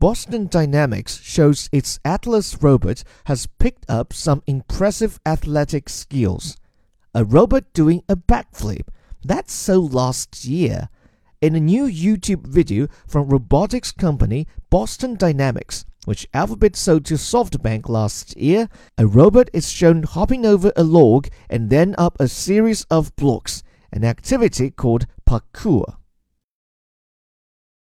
Boston Dynamics shows its Atlas robot has picked up some impressive athletic skills. A robot doing a backflip. That's so last year. In a new YouTube video from robotics company Boston Dynamics, which Alphabet sold to SoftBank last year, a robot is shown hopping over a log and then up a series of blocks, an activity called parkour.